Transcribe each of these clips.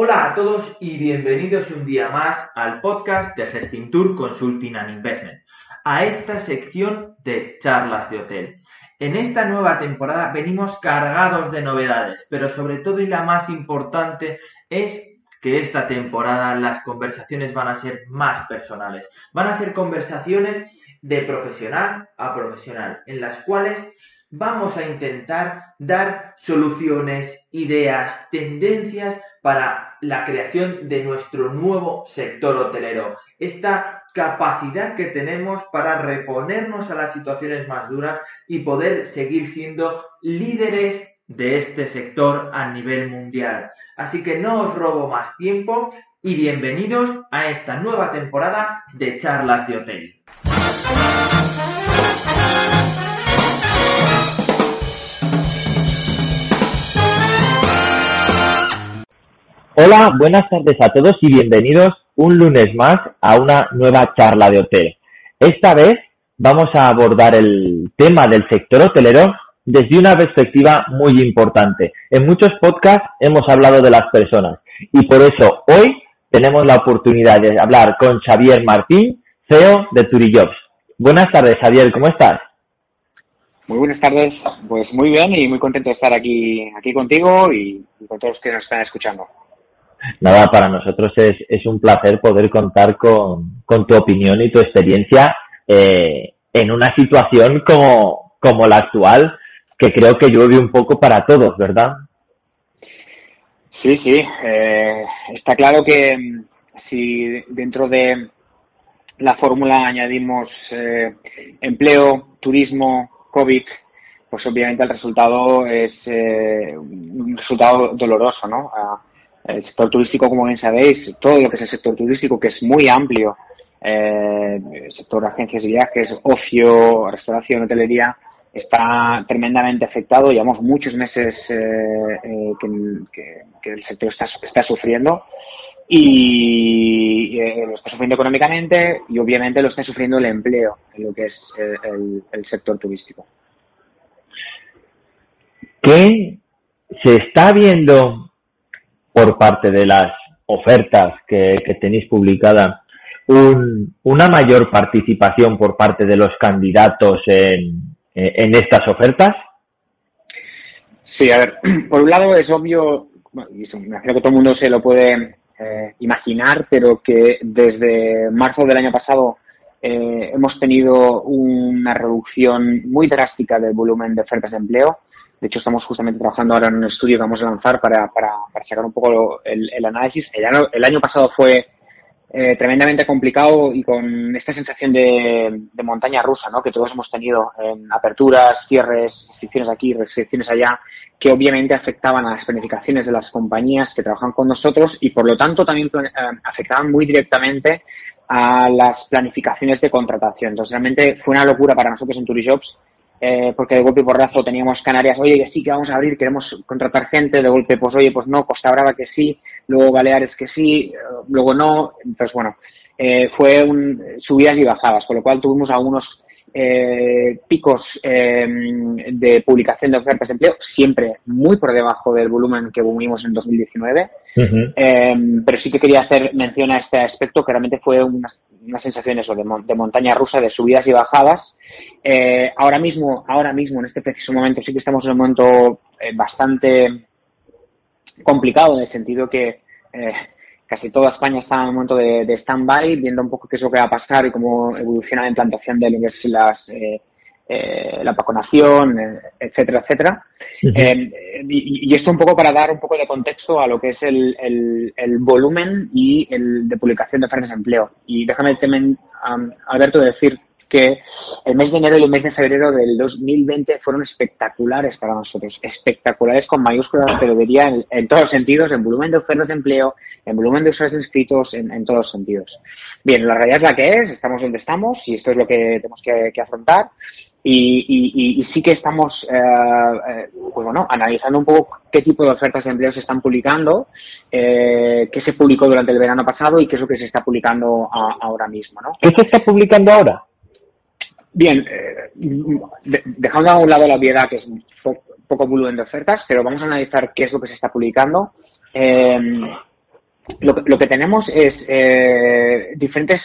Hola a todos y bienvenidos un día más al podcast de Gestintour Consulting and Investment, a esta sección de charlas de hotel. En esta nueva temporada venimos cargados de novedades, pero sobre todo y la más importante es que esta temporada las conversaciones van a ser más personales. Van a ser conversaciones de profesional a profesional, en las cuales vamos a intentar dar soluciones, ideas, tendencias para la creación de nuestro nuevo sector hotelero. Esta capacidad que tenemos para reponernos a las situaciones más duras y poder seguir siendo líderes de este sector a nivel mundial. Así que no os robo más tiempo y bienvenidos a esta nueva temporada de charlas de hotel. Hola, buenas tardes a todos y bienvenidos un lunes más a una nueva charla de hotel. Esta vez vamos a abordar el tema del sector hotelero desde una perspectiva muy importante. En muchos podcasts hemos hablado de las personas y por eso hoy tenemos la oportunidad de hablar con Xavier Martín, CEO de Turijobs. Buenas tardes, Xavier, ¿cómo estás? Muy buenas tardes, pues muy bien y muy contento de estar aquí, aquí contigo y, con todos los que nos están escuchando. Nada, para nosotros es, es un placer poder contar con, con tu opinión y tu experiencia eh, en una situación como, como la actual, que creo que llueve un poco para todos, ¿verdad? Sí, sí. Eh, está claro que mm, si dentro de la fórmula añadimos eh, empleo, turismo, COVID, pues obviamente el resultado es eh, un resultado doloroso, ¿no? El sector turístico, como bien sabéis, todo lo que es el sector turístico, que es muy amplio, eh, el sector de agencias de viajes, ocio, restauración, hotelería, está tremendamente afectado. Llevamos muchos meses eh, eh, que, el sector está, está sufriendo y lo está sufriendo económicamente y obviamente lo está sufriendo el empleo en lo que es el sector turístico. ¿Qué se está viendo por parte de las ofertas que, tenéis publicada una mayor participación por parte de los candidatos en, en estas ofertas? Sí, a ver, por un lado es obvio, bueno, me imagino que todo el mundo se lo puede eh, imaginar, pero que desde marzo del año pasado eh, hemos tenido una reducción muy drástica del volumen de ofertas de empleo. De hecho, estamos justamente trabajando ahora en un estudio que vamos a lanzar para, para, sacar un poco el, el análisis. El año, pasado fue eh, tremendamente complicado y con esta sensación de, de, montaña rusa ¿no? que todos hemos tenido en aperturas, cierres, restricciones aquí, restricciones allá, que obviamente afectaban a las planificaciones de las compañías que trabajan con nosotros y por lo tanto también eh, afectaban muy directamente a las planificaciones de contratación. Entonces realmente fue una locura para nosotros en Turijobs eh, porque de golpe y porrazo teníamos Canarias, oye, que sí, que vamos a abrir, queremos contratar gente, de golpe, pues oye, pues no, Costa Brava que sí, luego Baleares que sí, eh, luego no, entonces bueno, eh, fue un, subidas y bajadas, con lo cual tuvimos algunos eh, picos eh, de publicación de ofertas de empleo, siempre muy por debajo del volumen que tuvimos en 2019, eh, pero sí que quería hacer mención a este aspecto que realmente fue una, una sensación eso, de, de montaña rusa, de subidas y bajadas, eh, ahora mismo, ahora mismo, en este preciso momento, sí que estamos en un momento eh, bastante complicado en el sentido que eh, casi toda España está en un momento de, de stand-by, viendo un poco qué es lo que va a pasar y cómo evoluciona la implantación de las, eh, la vacunación, etcétera, etcétera. y, y, esto un poco para dar un poco de contexto a lo que es el, el, el volumen y el de publicación de ofertas de empleo. Y déjame, temen, um, Alberto, decir que el mes de enero y el mes de febrero del 2020 fueron espectaculares para nosotros, espectaculares con mayúsculas, pero diría en, todos los sentidos, en volumen de ofertas de empleo, en volumen de usuarios inscritos, en, todos los sentidos. Bien, la realidad es la que es, estamos donde estamos y esto es lo que tenemos que, afrontar. Y, y, y, sí que estamos, eh, eh, pues bueno, analizando un poco qué tipo de ofertas de empleo se están publicando, eh, qué se publicó durante el verano pasado y qué es lo que se está publicando ahora mismo, ¿no? ¿Qué se está publicando ahora? Bien, eh, dejando a un lado la obviedad, que es poco, poco volumen de ofertas, pero vamos a analizar qué es lo que se está publicando. Eh, lo, lo que tenemos es eh, diferentes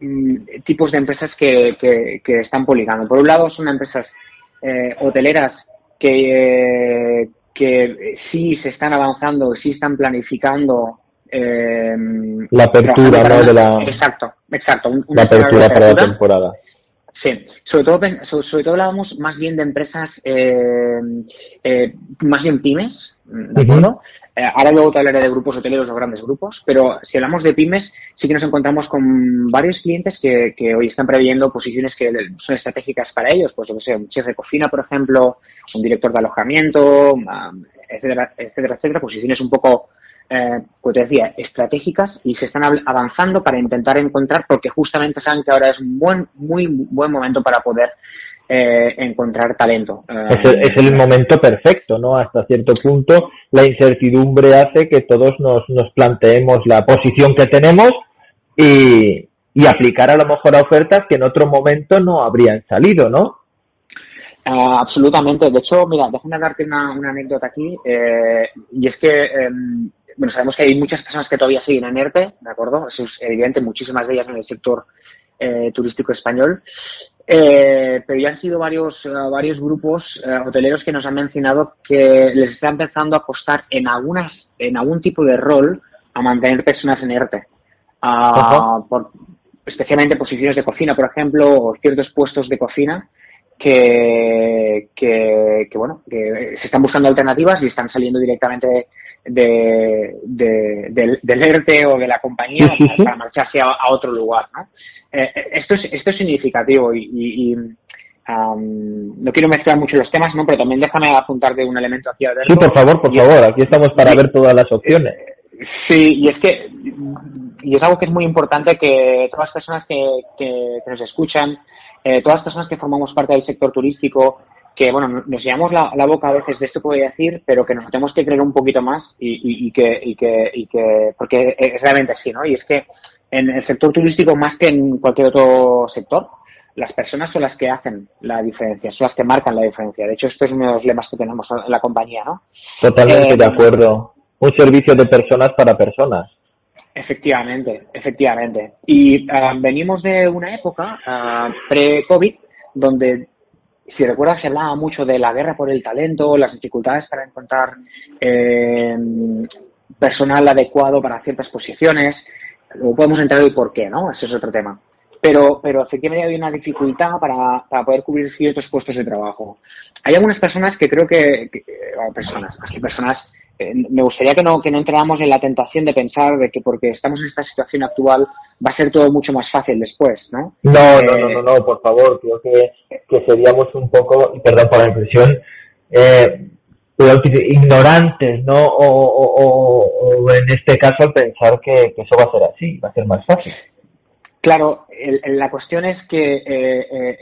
mm, tipos de empresas que, que, están publicando. Por un lado, son empresas eh, hoteleras que, que sí se están avanzando, sí están planificando. Eh, la apertura, ¿no? De la... Exacto, exacto. la apertura para la temporada. Sí, sobre todo, sobre, todo hablábamos más bien de empresas, eh, eh, más bien pymes, ¿de acuerdo? Eh, ahora luego te hablaré de grupos hoteleros o grandes grupos, pero si hablamos de pymes, sí que nos encontramos con varios clientes que, que hoy están previendo posiciones que son estratégicas para ellos, pues yo que sé, un chef de cocina, por ejemplo, un director de alojamiento, etcétera, etcétera, etcétera, posiciones un poco, eh, pues te decía, estratégicas y se están avanzando para intentar encontrar, porque justamente saben que ahora es un buen, muy buen momento para poder eh, encontrar talento. Es el, momento perfecto, ¿no? Hasta cierto punto la incertidumbre hace que todos nos, nos planteemos la posición que tenemos y, y aplicar a lo mejor a ofertas que en otro momento no habrían salido, ¿no? Ah, absolutamente. De hecho, mira, déjame darte una, una anécdota aquí. Eh, y es que, em, bueno, sabemos que hay muchas personas que todavía siguen en ERTE, ¿de acuerdo? Eso es evidente, muchísimas de ellas en el sector eh, turístico español. Eh, pero ya han sido varios, eh, varios grupos eh, hoteleros que nos han mencionado que les está empezando a costar en algunas, en algún tipo de rol a mantener personas en ERTE. Ah, por, especialmente posiciones de cocina, por ejemplo, o ciertos puestos de cocina que, que, bueno, que se están buscando alternativas y están saliendo directamente de, del, ERTE o de la compañía para marcharse a, a otro lugar, ¿no? Eh, eh, esto, es, esto es significativo y, no quiero mezclar mucho los temas, ¿no? pero también déjame apuntarte un elemento aquí. Sí, por favor, por favor, aquí estamos para ver todas las opciones. Eh, sí, y es que y es algo que es muy importante que todas las personas que, que, nos escuchan, todas las personas que formamos parte del sector turístico, que bueno, nos llevamos la, boca a veces de esto que voy a decir, pero que nos tenemos que creer un poquito más y, y, que, y, que, y que, porque es realmente así, ¿no? Y es que en el sector turístico más que en cualquier otro sector, las personas son las que hacen la diferencia, son las que marcan la diferencia. De hecho, esto es uno de los lemas que tenemos en la compañía, ¿no? Totalmente de eh, acuerdo. Un servicio de personas para personas. Efectivamente, efectivamente. Y ah, venimos de una época ah, pre-COVID donde, si recuerdas, se hablaba mucho de la guerra por el talento, las dificultades para encontrar eh, personal adecuado para ciertas posiciones, Luego podemos entrar hoy por qué, ¿no? Ese es otro tema. Pero, pero efectivamente hay una dificultad para, para poder cubrir ciertos puestos de trabajo. Hay algunas personas que creo que, o personas, más que personas, eh, me gustaría que no, que no entráramos en la tentación de pensar de que porque estamos en esta situación actual va a ser todo mucho más fácil después, ¿no? No, no, no, no, no, por favor, creo que, que seríamos un poco, y perdón por la impresión, eh, ignorantes, ¿no? O, en este caso pensar que, eso va a ser así, va a ser más fácil. Claro, la cuestión es que eh, eh,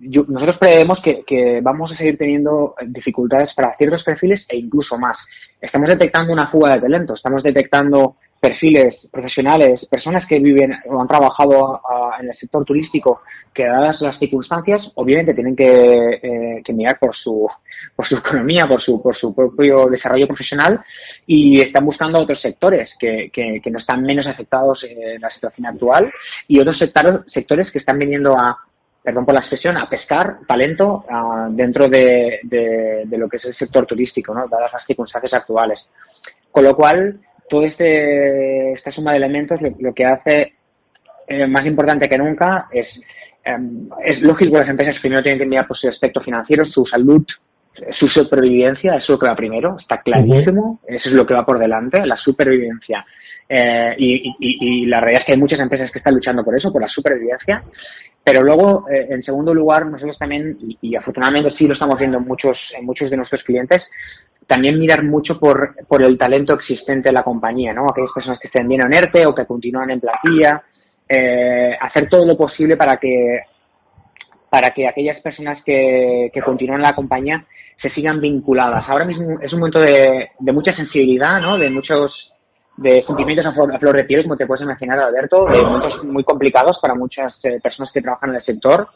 nosotros prevemos que, que, vamos a seguir teniendo dificultades para ciertos perfiles e incluso más. Estamos detectando una fuga de talento, estamos detectando perfiles profesionales, personas que viven o han trabajado en el sector turístico, que dadas las circunstancias, obviamente tienen que, eh, que mirar por su, por su economía, por su, por su propio desarrollo profesional y están buscando otros sectores que, que, no están menos afectados en la situación actual y otros sectores, sectores que están viniendo a, perdón por la expresión, a pescar talento dentro de, de, lo que es el sector turístico, ¿no? dadas las circunstancias actuales. Con lo cual, toda este, esta suma de elementos lo, que hace eh, más importante que nunca es, em, es lógico que las empresas primero tienen que mirar por su aspecto financiero, su salud, su supervivencia, eso es lo que va primero, está clarísimo, eso es lo que va por delante, la supervivencia. Eh, y, y, la realidad es que hay muchas empresas que están luchando por eso, por la supervivencia. Pero luego, eh, en segundo lugar, nosotros también, y, afortunadamente sí lo estamos viendo en muchos, en muchos de nuestros clientes, también mirar mucho por, por el talento existente en la compañía, ¿no? Aquellas personas que estén bien en o que continúan en plantilla, eh, hacer todo lo posible para que para que aquellas personas que, que continúan en la compañía se sigan vinculadas. Ahora mismo es un momento de, de mucha sensibilidad, ¿no? De muchos de sentimientos a flor, de piel, como te puedes imaginar, Alberto, de momentos muy complicados para muchas eh, personas que trabajan en el sector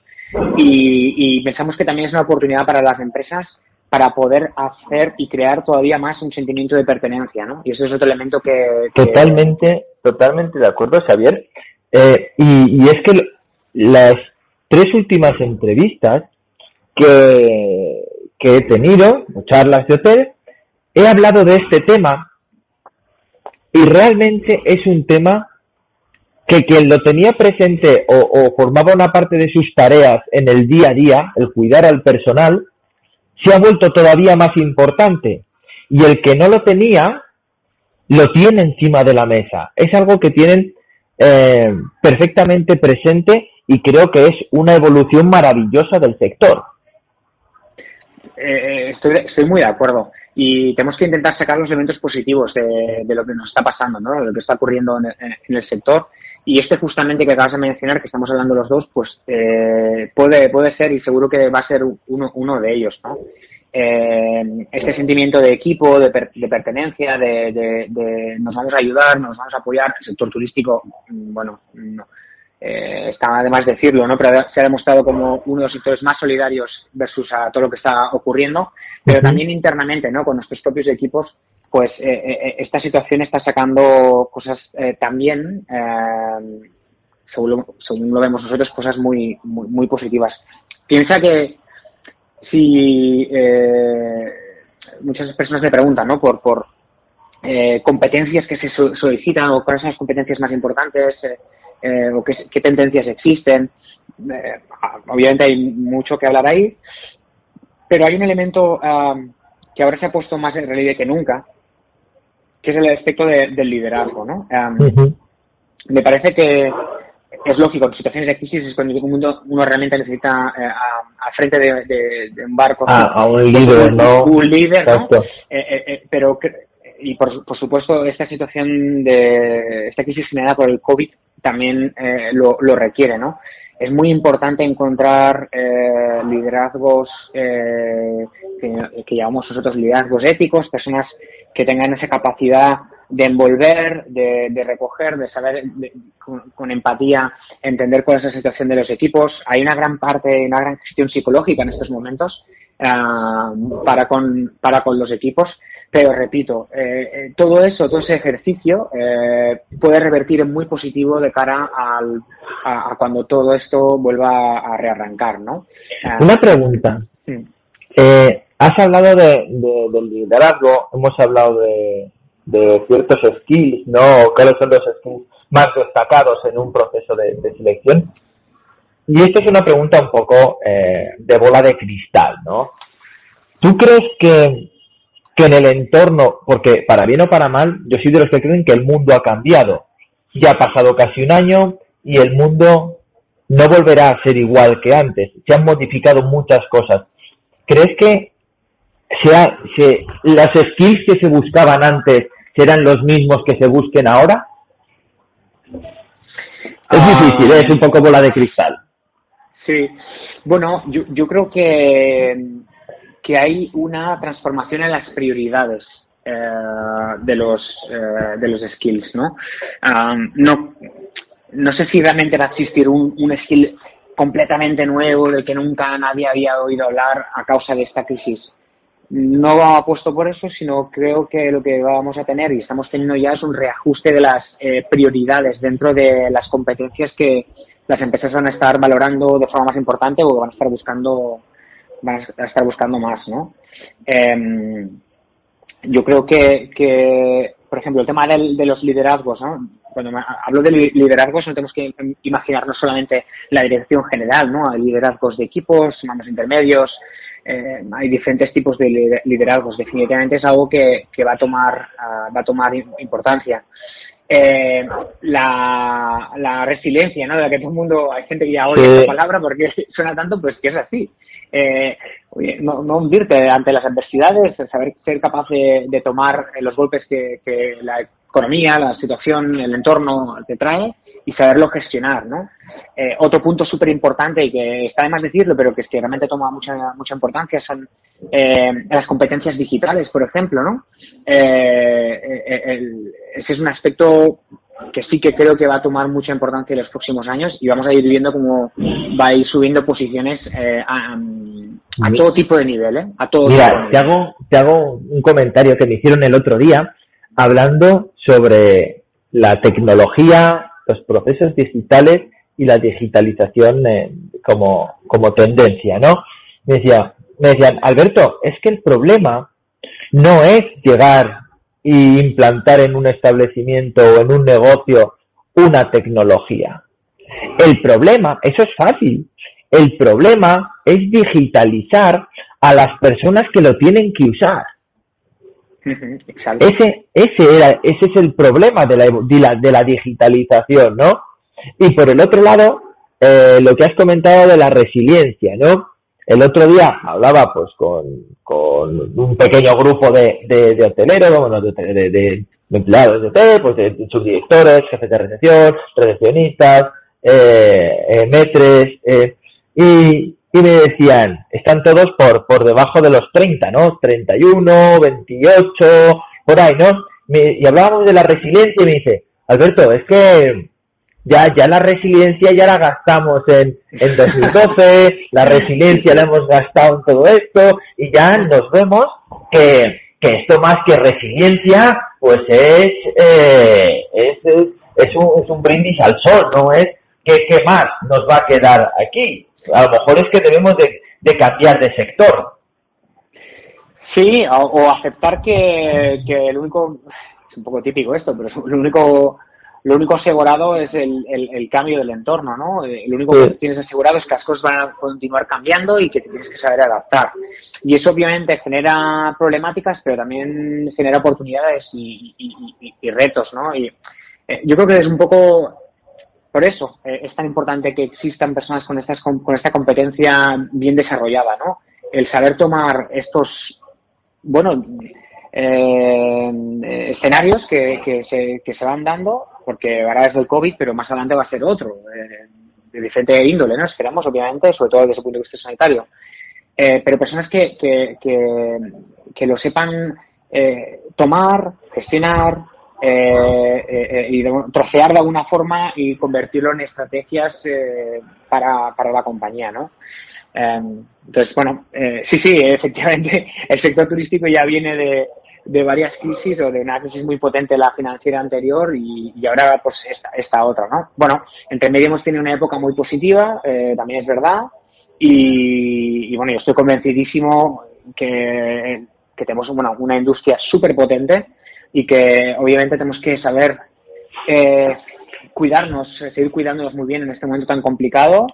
y pensamos que también es una oportunidad para las empresas para poder hacer y crear todavía más un sentimiento de pertenencia, ¿no? Y eso es otro elemento que... Totalmente, totalmente de acuerdo, Xavier. Eh, y, es que las tres últimas entrevistas que, que he tenido, charlas de hotel, he hablado de este tema y realmente es un tema que quien lo tenía presente o, formaba una parte de sus tareas en el día a día, el cuidar al personal, se ha vuelto todavía más importante. Y el que no lo tenía, lo tiene encima de la mesa. Es algo que tienen eh, perfectamente presente y creo que es una evolución maravillosa del sector. Eh, estoy, estoy muy de acuerdo y tenemos que intentar sacar los elementos positivos de, lo que nos está pasando, ¿no? de lo que está ocurriendo en el, sector. Y este justamente que acabas de mencionar, que estamos hablando los dos, pues eh, puede, puede ser y seguro que va a ser uno, uno de ellos. ¿no? Eh, este sentimiento de equipo, de, per, de pertenencia, de, de, de, nos vamos a ayudar, nos vamos a apoyar. El sector turístico, mm, bueno, no, eh, está además decirlo, ¿no? Pero se ha demostrado como uno de los sectores más solidarios versus a todo lo que está ocurriendo, pero también internamente, ¿no? Con nuestros propios equipos, pues eh, eh, esta situación está sacando cosas eh, también, eh, según lo, según lo vemos nosotros, cosas muy, muy, muy positivas. Piensa que si eh, muchas personas me preguntan, ¿no? Por, por eh, competencias que se solicitan o cuáles son las competencias más importantes, eh, eh, o qué, qué, tendencias existen. Eh, obviamente hay mucho que hablar ahí, pero hay un elemento um, que ahora se ha puesto más en relieve que nunca, que es el aspecto de, del liderazgo, ¿no? Um, uh -huh. Me parece que es lógico, en situaciones de crisis es cuando uno, uno realmente necesita eh, a, a, frente de, de, de, un barco ah, a un líder, un, ¿no? Un líder, ¿no? Eh, eh, pero y por, por supuesto esta situación de esta crisis generada por el COVID también eh, lo, lo, requiere, ¿no? Es muy importante encontrar eh, liderazgos eh, que, llamamos nosotros liderazgos éticos, personas que tengan esa capacidad de envolver, de, de recoger, de saber con, con, empatía entender cuál es la situación de los equipos. Hay una gran parte, una gran gestión psicológica en estos momentos uh, para, con, para con los equipos pero repito, eh, todo eso, todo ese ejercicio eh, puede revertir en muy positivo de cara al, a, a, cuando todo esto vuelva a rearrancar, ¿no? Uh, Una pregunta. Sí. Eh, has hablado de, de, del liderazgo, hemos hablado de, de, ciertos skills, ¿no? ¿Cuáles son los skills más destacados en un proceso de, de selección? Y esto es una pregunta un poco eh, de bola de cristal, ¿no? ¿Tú crees que que en el entorno, porque para bien o para mal, yo soy de los que creen que el mundo ha cambiado. Ya ha pasado casi un año y el mundo no volverá a ser igual que antes. Se han modificado muchas cosas. ¿Crees que sea, se, las skills que se buscaban antes serán los mismos que se busquen ahora? Es uh, difícil, ¿eh? es un poco bola de cristal. Sí, bueno, yo, yo creo que que hay una transformación en las prioridades eh, de los eh, de los skills, ¿no? Um, no no sé si realmente va a existir un, un skill completamente nuevo del que nunca nadie había oído hablar a causa de esta crisis. No apuesto por eso, sino creo que lo que vamos a tener y estamos teniendo ya es un reajuste de las eh, prioridades dentro de las competencias que las empresas van a estar valorando de forma más importante o van a estar buscando van a estar buscando más, ¿no? Eh, yo creo que, que, por ejemplo, el tema del, de los liderazgos, ¿no? Cuando hablo de liderazgos no tenemos que imaginarnos solamente la dirección general, ¿no? Hay liderazgos de equipos, mandos intermedios, eh, hay diferentes tipos de liderazgos. Definitivamente es algo que, que va a tomar uh, va a tomar importancia. Eh, la, la resiliencia, ¿no? De la que todo el mundo, hay gente que ya odia sí. esta palabra porque suena tanto, pues que es así eh, no, no hundirte ante las adversidades, saber ser capaz de, tomar los golpes que, que, la economía, la situación, el entorno te trae y saberlo gestionar, ¿no? Eh, otro punto súper importante y que está de más decirlo, pero que es que realmente toma mucha mucha importancia son eh, las competencias digitales, por ejemplo, ¿no? Eh, el, ese es un aspecto que sí que creo que va a tomar mucha importancia en los próximos años y vamos a ir viendo cómo va a ir subiendo posiciones eh, a, A todo tipo de nivel, ¿eh? A todo Mira, te hago, te hago un comentario que me hicieron el otro día hablando sobre la tecnología, los procesos digitales y la digitalización eh, como, como tendencia, ¿no? Me decía, me decían, Alberto, es que el problema no es llegar y implantar en un establecimiento o en un negocio una tecnología. El problema, eso es fácil, el problema es digitalizar a las personas que lo tienen que usar. Ese, ese, era, ese es el problema de la, de la, de la digitalización, ¿no? Y por el otro lado, eh, lo que has comentado de la resiliencia, ¿no? El otro día hablaba pues con, con un pequeño grupo de, de, hoteleros, bueno, de, de, empleados de hotel, pues de, subdirectores, jefes de recepción, recepcionistas, eh, eh, metres, eh, y, y me decían, están todos por, por debajo de los 30, ¿no? 31, 28, por ahí, ¿no? y hablábamos de la resiliencia y me dice, Alberto, es que ya, ya la resiliencia ya la gastamos en, en 2012, la resiliencia la hemos gastado en todo esto y ya nos vemos que, que esto más que resiliencia, pues es, eh, es, es, un, es un brindis al sol, ¿no? Es que, ¿qué más nos va a quedar aquí? A lo mejor es que debemos de, de cambiar de sector. Sí, o, aceptar que, que el único, es un poco típico esto, pero el único lo único asegurado es el, el, cambio del entorno, ¿no? Eh, lo único que tienes asegurado es que las cosas van a continuar cambiando y que tienes que saber adaptar. Y eso obviamente genera problemáticas, pero también genera oportunidades y, y, retos, ¿no? Y eh, yo creo que es un poco por eso eh, es tan importante que existan personas con, estas, con, esta competencia bien desarrollada, ¿no? El saber tomar estos, bueno, eh, escenarios que, que, se, que se van dando porque ahora es del COVID, pero más adelante va a ser otro, eh, de diferente índole, ¿no? Esperamos, obviamente, sobre todo desde el punto de vista sanitario. Eh, pero personas que, que, que, lo sepan eh, tomar, gestionar y trocear de alguna forma y convertirlo en estrategias para, para la compañía, ¿no? entonces, bueno, sí, sí, efectivamente, el sector turístico ya viene de, de varias crisis o de una crisis muy potente la financiera anterior y, ahora pues esta, esta, otra, ¿no? Bueno, entre medio hemos tenido una época muy positiva, eh, también es verdad, y, bueno, yo estoy convencidísimo que, que tenemos bueno, una industria súper potente y que obviamente tenemos que saber eh, cuidarnos, seguir cuidándonos muy bien en este momento tan complicado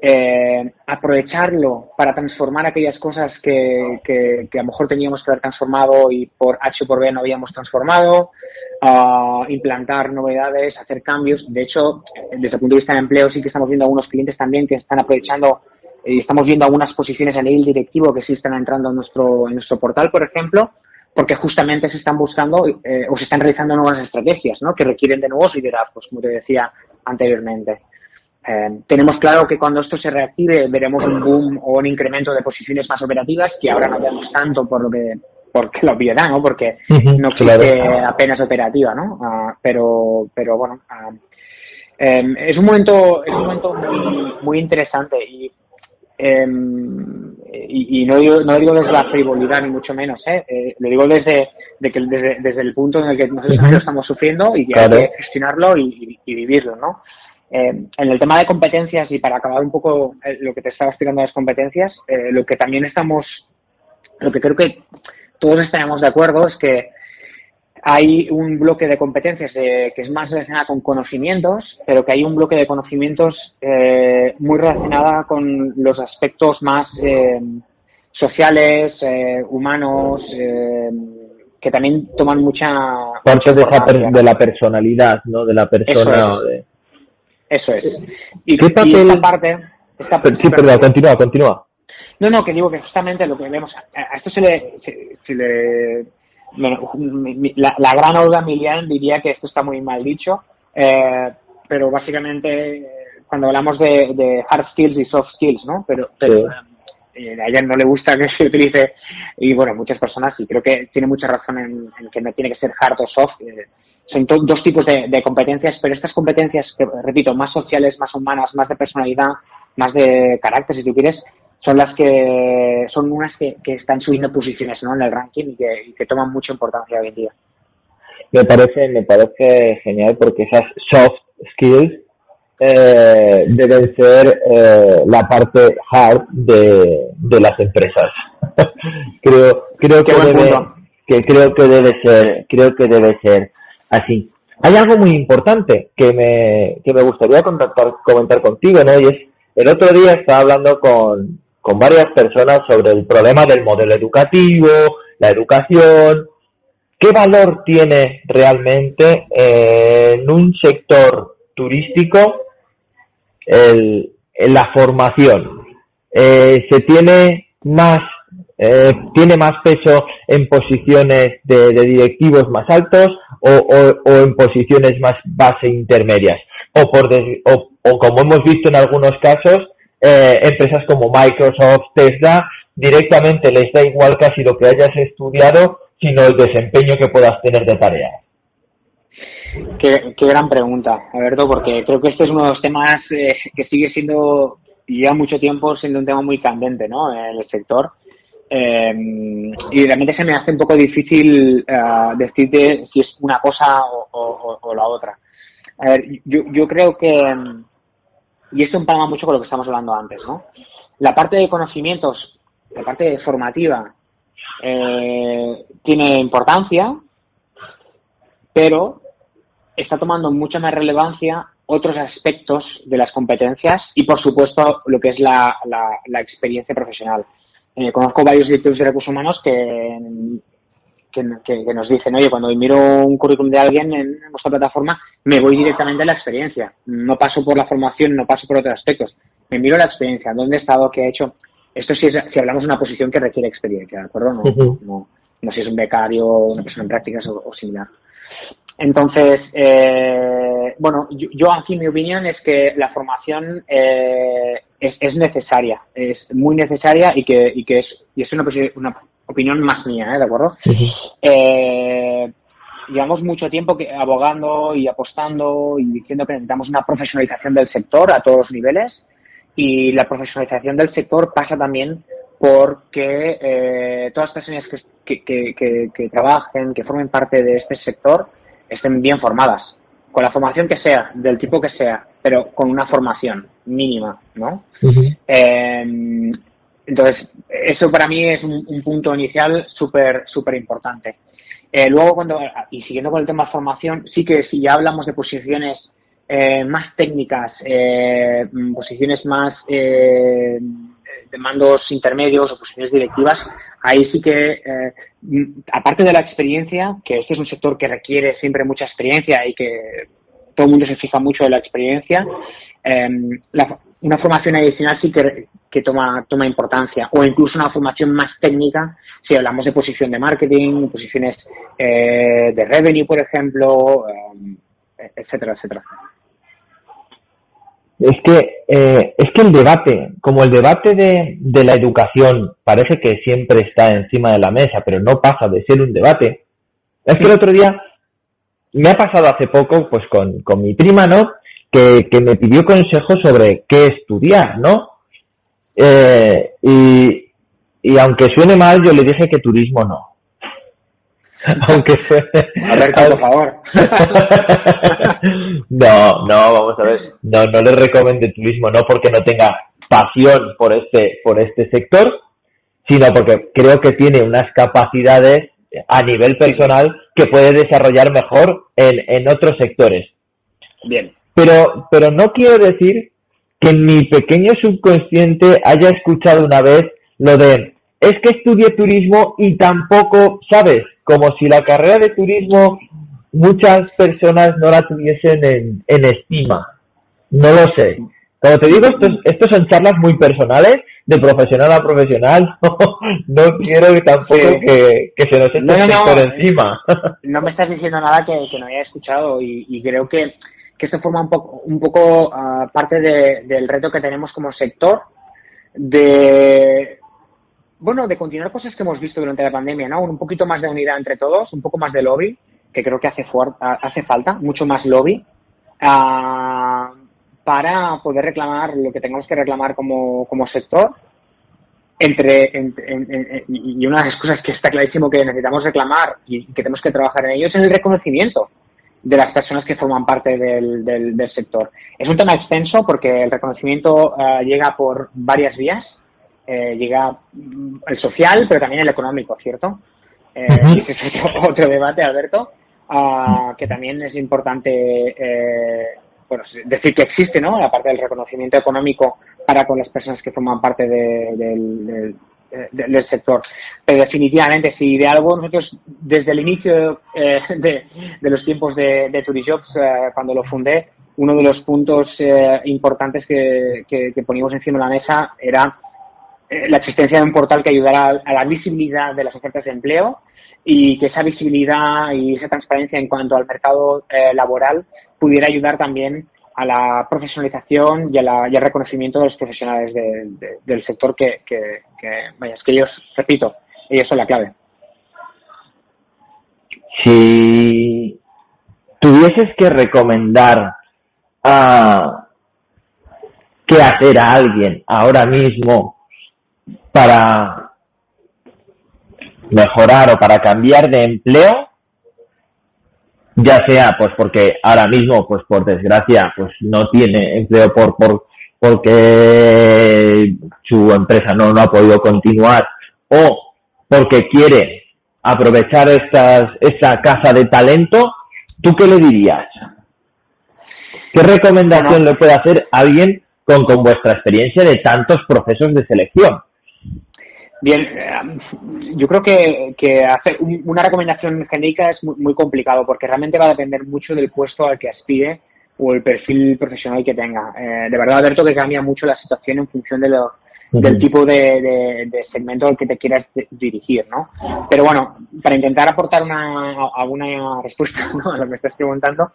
eh, aprovecharlo para transformar aquellas cosas que, que, a lo mejor teníamos que haber transformado y por H o por B no habíamos transformado, implantar novedades, hacer cambios. De hecho, desde el punto de vista de empleo sí que estamos viendo algunos clientes también que están aprovechando y estamos viendo algunas posiciones a nivel directivo que sí están entrando en nuestro, en nuestro portal, por ejemplo, porque justamente se están buscando eh, o se están realizando nuevas estrategias ¿no? que requieren de nuevos liderazgos, como te decía anteriormente. Eh, tenemos claro que cuando esto se reactive veremos un boom o un incremento de posiciones más operativas que ahora no vemos tanto por lo que porque la obviedad, ¿no? Porque no existe apenas operativa, ¿no? Ah, pero pero bueno, ah, em, es un momento es un momento muy muy interesante y em, y, no, digo, no digo desde la frivolidad ni mucho menos, ¿eh? eh lo digo desde, de que, desde, desde el punto en el que nosotros estamos sufriendo y que hay que gestionarlo y, y vivirlo, ¿no? Eh, en el tema de competencias y para acabar un poco eh, lo que te estaba explicando de las competencias, eh, lo que también estamos, lo que creo que todos estaremos de acuerdo es que hay un bloque de competencias que es más relacionada con conocimientos, pero que hay un bloque de conocimientos muy relacionada con los aspectos más sociales, humanos, que también toman mucha... Parte de, de, la personalidad, ¿no? De la persona. Eso es. Y, ¿Qué esta parte... sí, perdón, continúa, continúa. No, no, que digo que justamente lo que vemos, a esto se le, se, le la, la, gran Olga Milian diría que esto está muy mal dicho, eh, pero básicamente cuando hablamos de, de, hard skills y soft skills, ¿no? Pero, pero eh, a ella no le gusta que se utilice, y bueno, muchas personas, y creo que tiene mucha razón en, que no tiene que ser hard o soft, eh, son dos tipos de, competencias, pero estas competencias, repito, más sociales, más humanas, más de personalidad, más de carácter, si tú quieres, son las que son unas que, están subiendo posiciones ¿no? en el ranking y que, que toman mucha importancia hoy en día. Me parece, me parece genial porque esas soft skills eh, deben ser eh, la parte hard de, de las empresas. creo creo que debe, que creo que debe ser creo que debe ser así. Hay algo muy importante que me, que me gustaría comentar contigo, ¿no? Y es, el otro día estaba hablando con, con varias personas sobre el problema del modelo educativo, la educación, qué valor tiene realmente en un sector turístico el, la formación. Eh, se tiene más eh, tiene más peso en posiciones de, directivos más altos o, en posiciones más base intermedias. O, por o, o, como hemos visto en algunos casos, eh, empresas como Microsoft, Tesla, directamente les da igual casi lo que hayas estudiado, sino el desempeño que puedas tener de tarea. Qué, gran pregunta, Alberto, porque creo que este es uno de los temas eh, que sigue siendo, ya mucho tiempo siendo un tema muy candente ¿no? en el sector eh, y realmente se me hace un poco difícil uh, decirte si es una cosa o, la otra. A ver, yo, yo creo que, y esto empalma mucho con lo que estamos hablando antes, ¿no? La parte de conocimientos, la parte formativa, eh, tiene importancia, pero está tomando mucha más relevancia otros aspectos de las competencias y, por supuesto, lo que es la, la experiencia profesional. Eh, conozco varios directores de recursos humanos que, que, nos dicen, oye, cuando miro un currículum de alguien en vuestra plataforma, me voy directamente a la experiencia. No paso por la formación, no paso por otros aspectos. Me miro la experiencia, dónde he estado, qué he hecho. Esto si, si hablamos de una posición que requiere experiencia, ¿de acuerdo? No, no, no, si es un becario, una persona en prácticas o, similar. Entonces, eh, bueno, yo, yo, aquí mi opinión es que la formación eh, es, es, necesaria, es muy necesaria y que, y que es, y es una, una opinión más mía, ¿eh? ¿de acuerdo? Eh, llevamos mucho tiempo que, abogando y apostando y diciendo que necesitamos una profesionalización del sector a todos los niveles y la profesionalización del sector pasa también porque eh, todas las personas que, que, que, que, trabajen, que formen parte de este sector, estén bien formadas, con la formación que sea, del tipo que sea, pero con una formación mínima, ¿no? Em, entonces, eso para mí es un, punto inicial súper, súper importante. Eh, luego, cuando, y siguiendo con el tema de formación, sí que si ya hablamos de posiciones eh, más técnicas, eh, posiciones más de mandos intermedios o posiciones directivas, ahí sí que, aparte de la experiencia, que este es un sector que requiere siempre mucha experiencia y que todo el mundo se fija mucho en la experiencia, Em, una formación adicional sí que, toma, toma importancia, o incluso una formación más técnica, si hablamos de posición de marketing, posiciones eh, de revenue, por ejemplo, em, etcétera, etcétera. Es que, eh, es que el debate, como el debate de, de la educación parece que siempre está encima de la mesa, pero no pasa de ser un debate. Es que el otro día me ha pasado hace poco, pues con, con mi prima, ¿no? que, que me pidió consejo sobre qué estudiar, ¿no? Eh, y, y aunque suene mal, yo le dije que turismo no. aunque suene... A ver, por favor. no, no, vamos a ver. No, no le recomendé turismo, no porque no tenga pasión por este, por este sector, sino porque creo que tiene unas capacidades a nivel personal que puede desarrollar mejor en, en otros sectores. Bien. Pero, pero no quiero decir que mi pequeño subconsciente haya escuchado una vez lo de es que estudié turismo y tampoco, ¿sabes? Como si la carrera de turismo muchas personas no la tuviesen en, en estima. No lo sé. Como te digo, estos, estos son charlas muy personales, de profesional a profesional. No, quiero que tampoco que, se nos eche por encima. No me estás diciendo nada que, no haya escuchado y creo que que esto forma un poco, un poco ah, parte del reto que tenemos como sector de bueno de continuar cosas que hemos visto durante la pandemia no un poquito más de unidad entre todos un poco más de lobby que creo que hace hace falta mucho más lobby uh, para poder reclamar lo que tengamos que reclamar como, como sector entre, y una de las cosas que está clarísimo que necesitamos reclamar y que tenemos que trabajar en ello es el reconocimiento de las personas que forman parte del, del, sector. Es un tema extenso porque el reconocimiento eh, llega por varias vías. Eh, llega mm, el social, pero también el económico, ¿cierto? Eh, ese es otro, debate, Alberto, ah, que también es importante eh, bueno, decir que existe, ¿no? La parte del reconocimiento económico para con las personas que forman parte del, del sector. Pero definitivamente, si de algo nosotros, desde el inicio eh, de, los tiempos de, de Turijobs, eh, cuando lo fundé, uno de los puntos eh, importantes que, que, poníamos encima de la mesa era la existencia de un portal que ayudara a, la visibilidad de las ofertas de empleo y que esa visibilidad y esa transparencia en cuanto al mercado laboral pudiera ayudar también a la profesionalización y, al reconocimiento de los profesionales del sector que, que, es que ellos, repito, ellos son la clave. Si tuvieses que recomendar a qué hacer a alguien ahora mismo para mejorar o para cambiar de empleo, ya sea pues porque ahora mismo pues por desgracia pues no tiene empleo por por porque su empresa no, no ha podido continuar o porque quiere aprovechar estas esta casa de talento tú qué le dirías qué recomendación le puede hacer alguien con, con vuestra experiencia de tantos procesos de selección Bien, eh, yo creo que, que hacer una recomendación genérica es muy, complicado porque realmente va a depender mucho del puesto al que aspire o el perfil profesional que tenga. Eh, de verdad, Alberto, que cambia mucho la situación en función de lo, del tipo de, segmento al que te quieras dirigir, ¿no? Pero bueno, para intentar aportar una, alguna respuesta a lo que estás preguntando,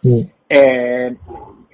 eh,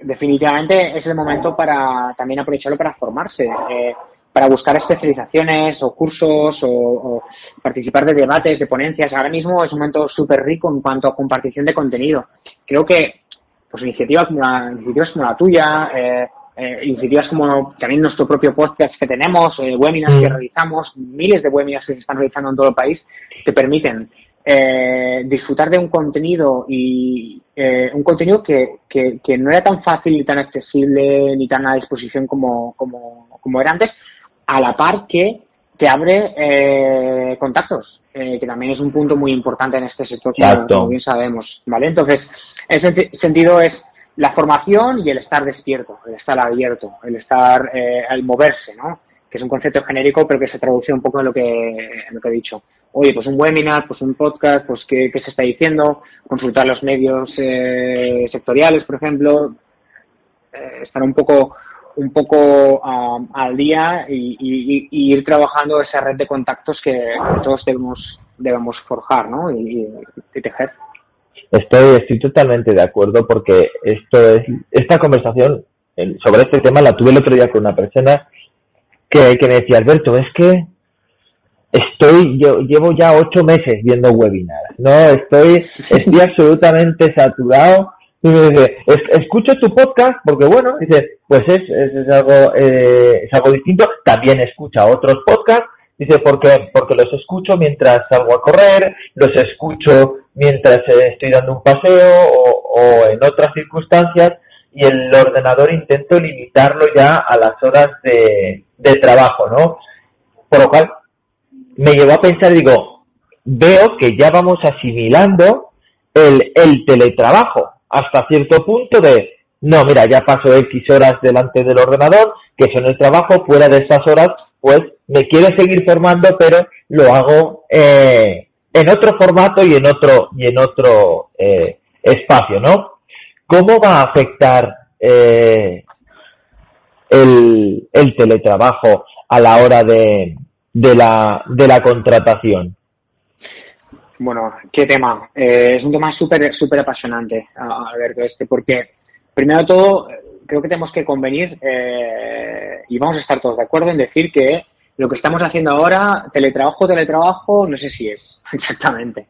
definitivamente es el momento para también aprovecharlo para formarse. Eh, para buscar especializaciones o cursos o, participar de debates, de ponencias. Ahora mismo es un momento súper rico en cuanto a compartición de contenido. Creo que pues iniciativas como la, iniciativas como la tuya, eh, eh, iniciativas como también nuestro propio podcast que tenemos, eh, webinars que mm. realizamos, miles de webinars que se están realizando en todo el país, te permiten eh, disfrutar de un contenido y eh, un contenido que, que, que, no era tan fácil ni tan accesible ni tan a disposición como, como, como era antes, a la par que te abre eh, contactos, eh, que también es un punto muy importante en este sector, como, bien sabemos, ¿vale? Entonces, en ese sentido es la formación y el estar despierto, el estar abierto, el estar, eh, el moverse, ¿no? Que es un concepto genérico, pero que se traduce un poco en lo que, en lo que he dicho. Oye, pues un webinar, pues un podcast, pues qué, qué se está diciendo, consultar los medios eh, sectoriales, por ejemplo, eh, estar un poco un poco um, al día y, ir trabajando esa red de contactos que todos debemos, debemos forjar ¿no? y, tejer. Estoy, estoy totalmente de acuerdo porque esto es, esta conversación sobre este tema la tuve el otro día con una persona que, que me decía, Alberto, es que estoy, yo llevo ya ocho meses viendo webinars, ¿no? Estoy, estoy absolutamente saturado y me dice, escucho tu podcast porque bueno, dice, pues es, es, algo, eh, es algo distinto. También escucha otros podcasts. Dice, porque, porque los escucho mientras salgo a correr, los escucho mientras eh, estoy dando un paseo o, en otras circunstancias y el ordenador intento limitarlo ya a las horas de, de trabajo, ¿no? Por lo cual me llevó a pensar, digo, veo que ya vamos asimilando el, el teletrabajo hasta cierto punto de, no, mira, ya paso X horas delante del ordenador, que son el trabajo, fuera de esas horas, pues me quiero seguir formando, pero lo hago eh, en otro formato y en otro, y en otro eh, espacio, ¿no? ¿Cómo va a afectar eh, el, el teletrabajo a la hora de, de, la, de la contratación? Bueno, qué tema. Eh, es un tema súper súper apasionante, Alberto, este, porque primero de todo creo que tenemos que convenir eh, y vamos a estar todos de acuerdo en decir que lo que estamos haciendo ahora, teletrabajo, teletrabajo, no sé si es exactamente,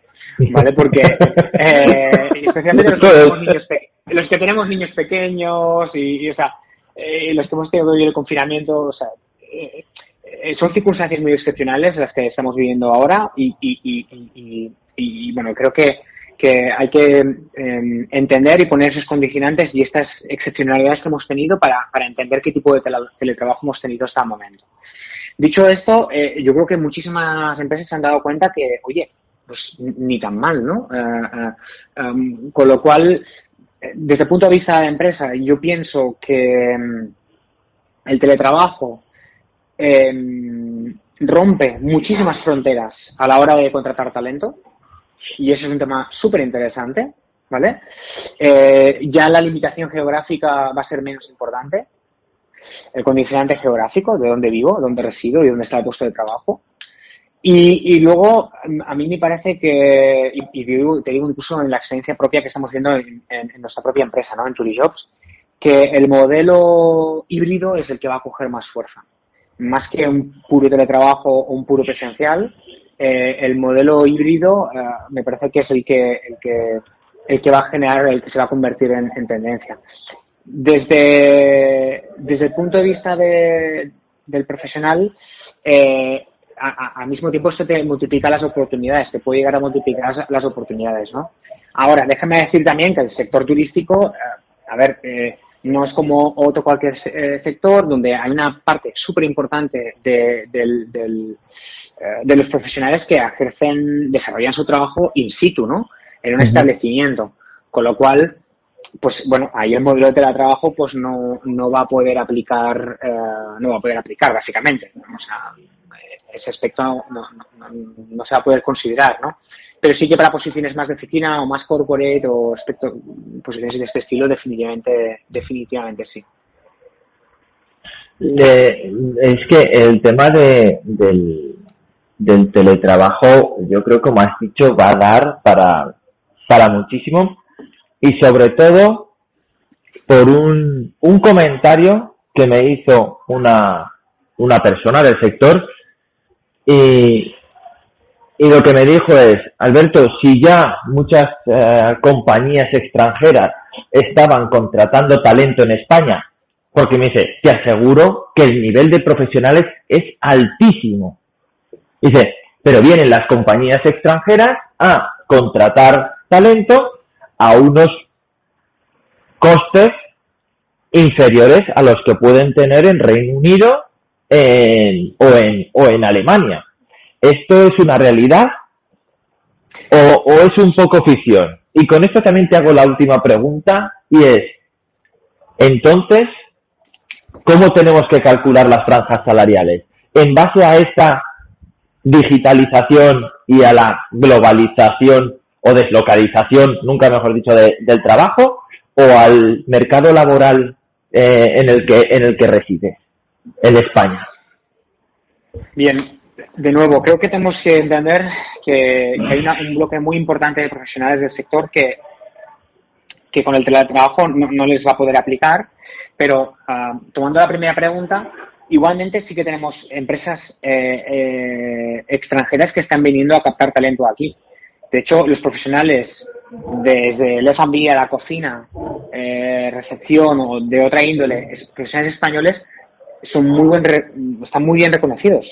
¿vale? Porque eh, especialmente los que, tenemos niños los que tenemos niños pequeños y, o sea, los que hemos tenido el confinamiento, o sea, eh, son circunstancias muy excepcionales las que estamos viviendo ahora y, y, bueno, creo que, que hay que em, entender y poner esos condicionantes y estas excepcionalidades que hemos tenido para, para entender qué tipo de teletrabajo hemos tenido hasta el momento. Dicho esto, eh, yo creo que muchísimas empresas se han dado cuenta que, oye, pues ni tan mal, ¿no? Eh, em, con lo cual, desde el punto de vista de la empresa, yo pienso que em, el teletrabajo eh, rompe muchísimas fronteras a la hora de contratar talento y eso es un tema súper interesante, ¿vale? Eh, ya la limitación geográfica va a ser menos importante, el condicionante geográfico, de dónde vivo, dónde resido y dónde está el puesto de trabajo. Y, y luego, a mí me parece que, y, te digo incluso en la experiencia propia que estamos viendo en, en, nuestra propia empresa, ¿no? En Turijobs, que el modelo híbrido es el que va a coger más fuerza más que un puro teletrabajo o un puro presencial, eh, el modelo híbrido eh, me parece que es el que, el que el que va a generar, el que se va a convertir en, tendencia. Desde, desde el punto de vista de, del profesional, eh, al mismo tiempo esto te multiplica las oportunidades, te puede llegar a multiplicar las, oportunidades, ¿no? Ahora, déjame decir también que el sector turístico, a ver, eh, no es como otro cualquier eh, sector donde hay una parte súper importante de, eh, de los profesionales que ejercen, desarrollan su trabajo in situ, ¿no? En un establecimiento. Con lo cual, pues bueno, ahí el modelo de teletrabajo pues no, no va a poder aplicar, eh, no va a poder aplicar básicamente. O sea, ese aspecto no, no, no, se va a poder considerar, ¿no? pero sí que para posiciones más de oficina o más corporate o aspecto, posiciones de este estilo, definitivamente, definitivamente sí. es que el tema de, del, del teletrabajo, yo creo, como has dicho, va a dar para, para muchísimo y sobre todo por un, un comentario que me hizo una, una persona del sector y, y lo que me dijo es, Alberto, si ya muchas eh, compañías extranjeras estaban contratando talento en España, porque me dice, te aseguro que el nivel de profesionales es altísimo. Dice, pero vienen las compañías extranjeras a contratar talento a unos costes inferiores a los que pueden tener en Reino Unido o, en, o en Alemania. ¿Esto es una realidad o, es un poco ficción? Y con esto también te hago la última pregunta y es, entonces, ¿cómo tenemos que calcular las franjas salariales? ¿En base a esta digitalización y a la globalización o deslocalización, nunca mejor dicho, del trabajo o al mercado laboral eh, en el que en el que reside en España. Bien, de nuevo, creo que tenemos que entender que, hay un bloque muy importante de profesionales del sector que, que con el teletrabajo no, les va a poder aplicar, pero ah, tomando la primera pregunta, igualmente sí que tenemos empresas eh, eh, extranjeras que están viniendo a captar talento aquí. De hecho, los profesionales desde el F&B a la cocina, eh, recepción o de otra índole, profesionales españoles, son muy buen están muy bien reconocidos.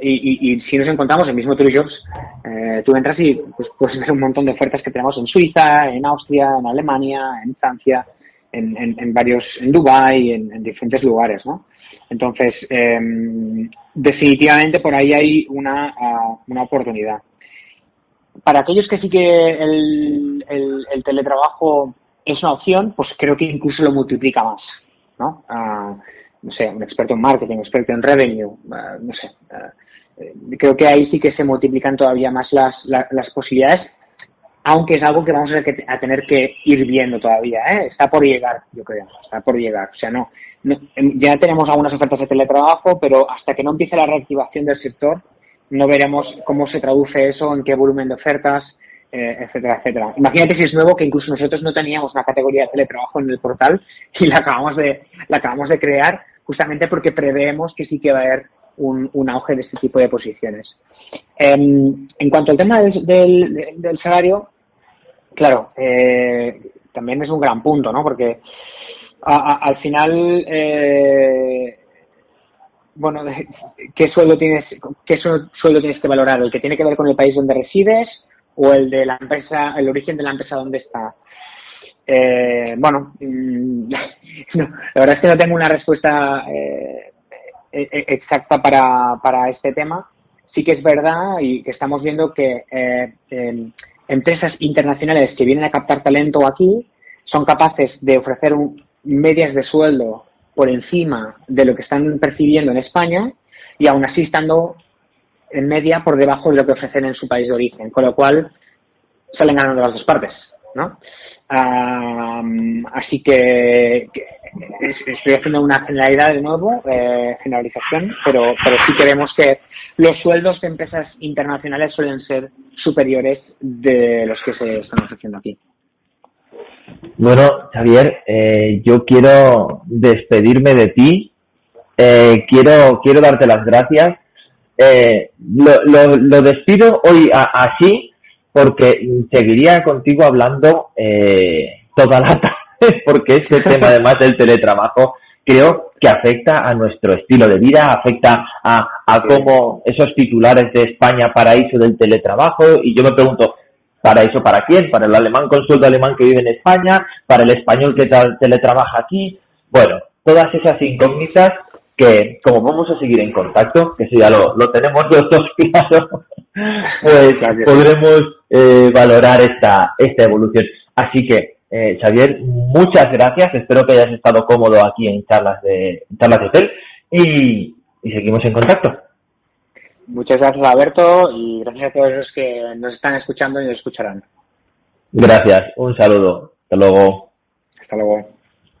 Y, y, si nos encontramos en el mismo True Jobs, eh, tú entras y pues, puedes ver un montón de ofertas que tenemos en Suiza, en Austria, en Alemania, en Francia, en, en, varios, en Dubai, en, en, diferentes lugares, ¿no? Entonces, em, definitivamente por ahí hay una, ah, una oportunidad. Para aquellos que sí que el, el, el, teletrabajo es una opción, pues creo que incluso lo multiplica más, ¿no? Uh, no sé, un experto en marketing, un experto en revenue, eh, no sé. Eh, eh, creo que ahí sí que se multiplican todavía más las, las, posibilidades, aunque es algo que vamos a, tener que ir viendo todavía, ¿eh? Está por llegar, yo creo, está por llegar. O sea, no, ya tenemos algunas ofertas de teletrabajo, pero hasta que no empiece la reactivación del sector, no veremos cómo se traduce eso, en qué volumen de ofertas, eh, etcétera, etcétera. Imagínate si es nuevo que incluso nosotros no teníamos una categoría de teletrabajo en el portal y la acabamos de, la acabamos de crear justamente porque preveemos que sí que va a haber un, un auge de este tipo de posiciones. Em, en cuanto al tema del, del, salario, claro, eh, también es un gran punto, ¿no? Porque al final, eh, bueno, ¿qué sueldo tienes, qué sueldo tienes que valorar? ¿El que tiene que ver con el país donde resides o el de la empresa, el origen de la empresa donde está? Eh, bueno, mm, la verdad es que no tengo una respuesta eh, e, e, exacta para, para este tema. Sí que es verdad y que estamos viendo que eh, em, empresas internacionales que vienen a captar talento aquí son capaces de ofrecer un, medias de sueldo por encima de lo que están percibiendo en España y aún así estando en media por debajo de lo que ofrecen en su país de origen, con lo cual salen ganando las dos partes, ¿no? así que, estoy haciendo una generalidad de nuevo, eh, generalización, pero, pero sí que vemos que los sueldos de empresas internacionales suelen ser superiores de los que se están ofreciendo aquí. Bueno, Javier, eh, yo quiero despedirme de ti. Eh, quiero, quiero darte las gracias. Eh, lo, lo, despido hoy así porque seguiría contigo hablando toda la tarde, porque este tema además del teletrabajo creo que afecta a nuestro estilo de vida, afecta a, a cómo esos titulares de España paraíso del teletrabajo y yo me pregunto, ¿Para eso para quién? ¿Para el alemán con sueldo alemán que vive en España? ¿Para el español que teletrabaja aquí? Bueno, todas esas incógnitas que como vamos a seguir en contacto, que eso ya lo, tenemos los dos claro, pues podremos eh, valorar esta, esta evolución. Así que, eh, Xavier, muchas gracias. Espero que hayas estado cómodo aquí en charlas de, charlas de hotel y seguimos en contacto. Muchas gracias, Alberto, y gracias a todos los que nos están escuchando y nos escucharán. Gracias, un saludo. Hasta luego. Hasta luego.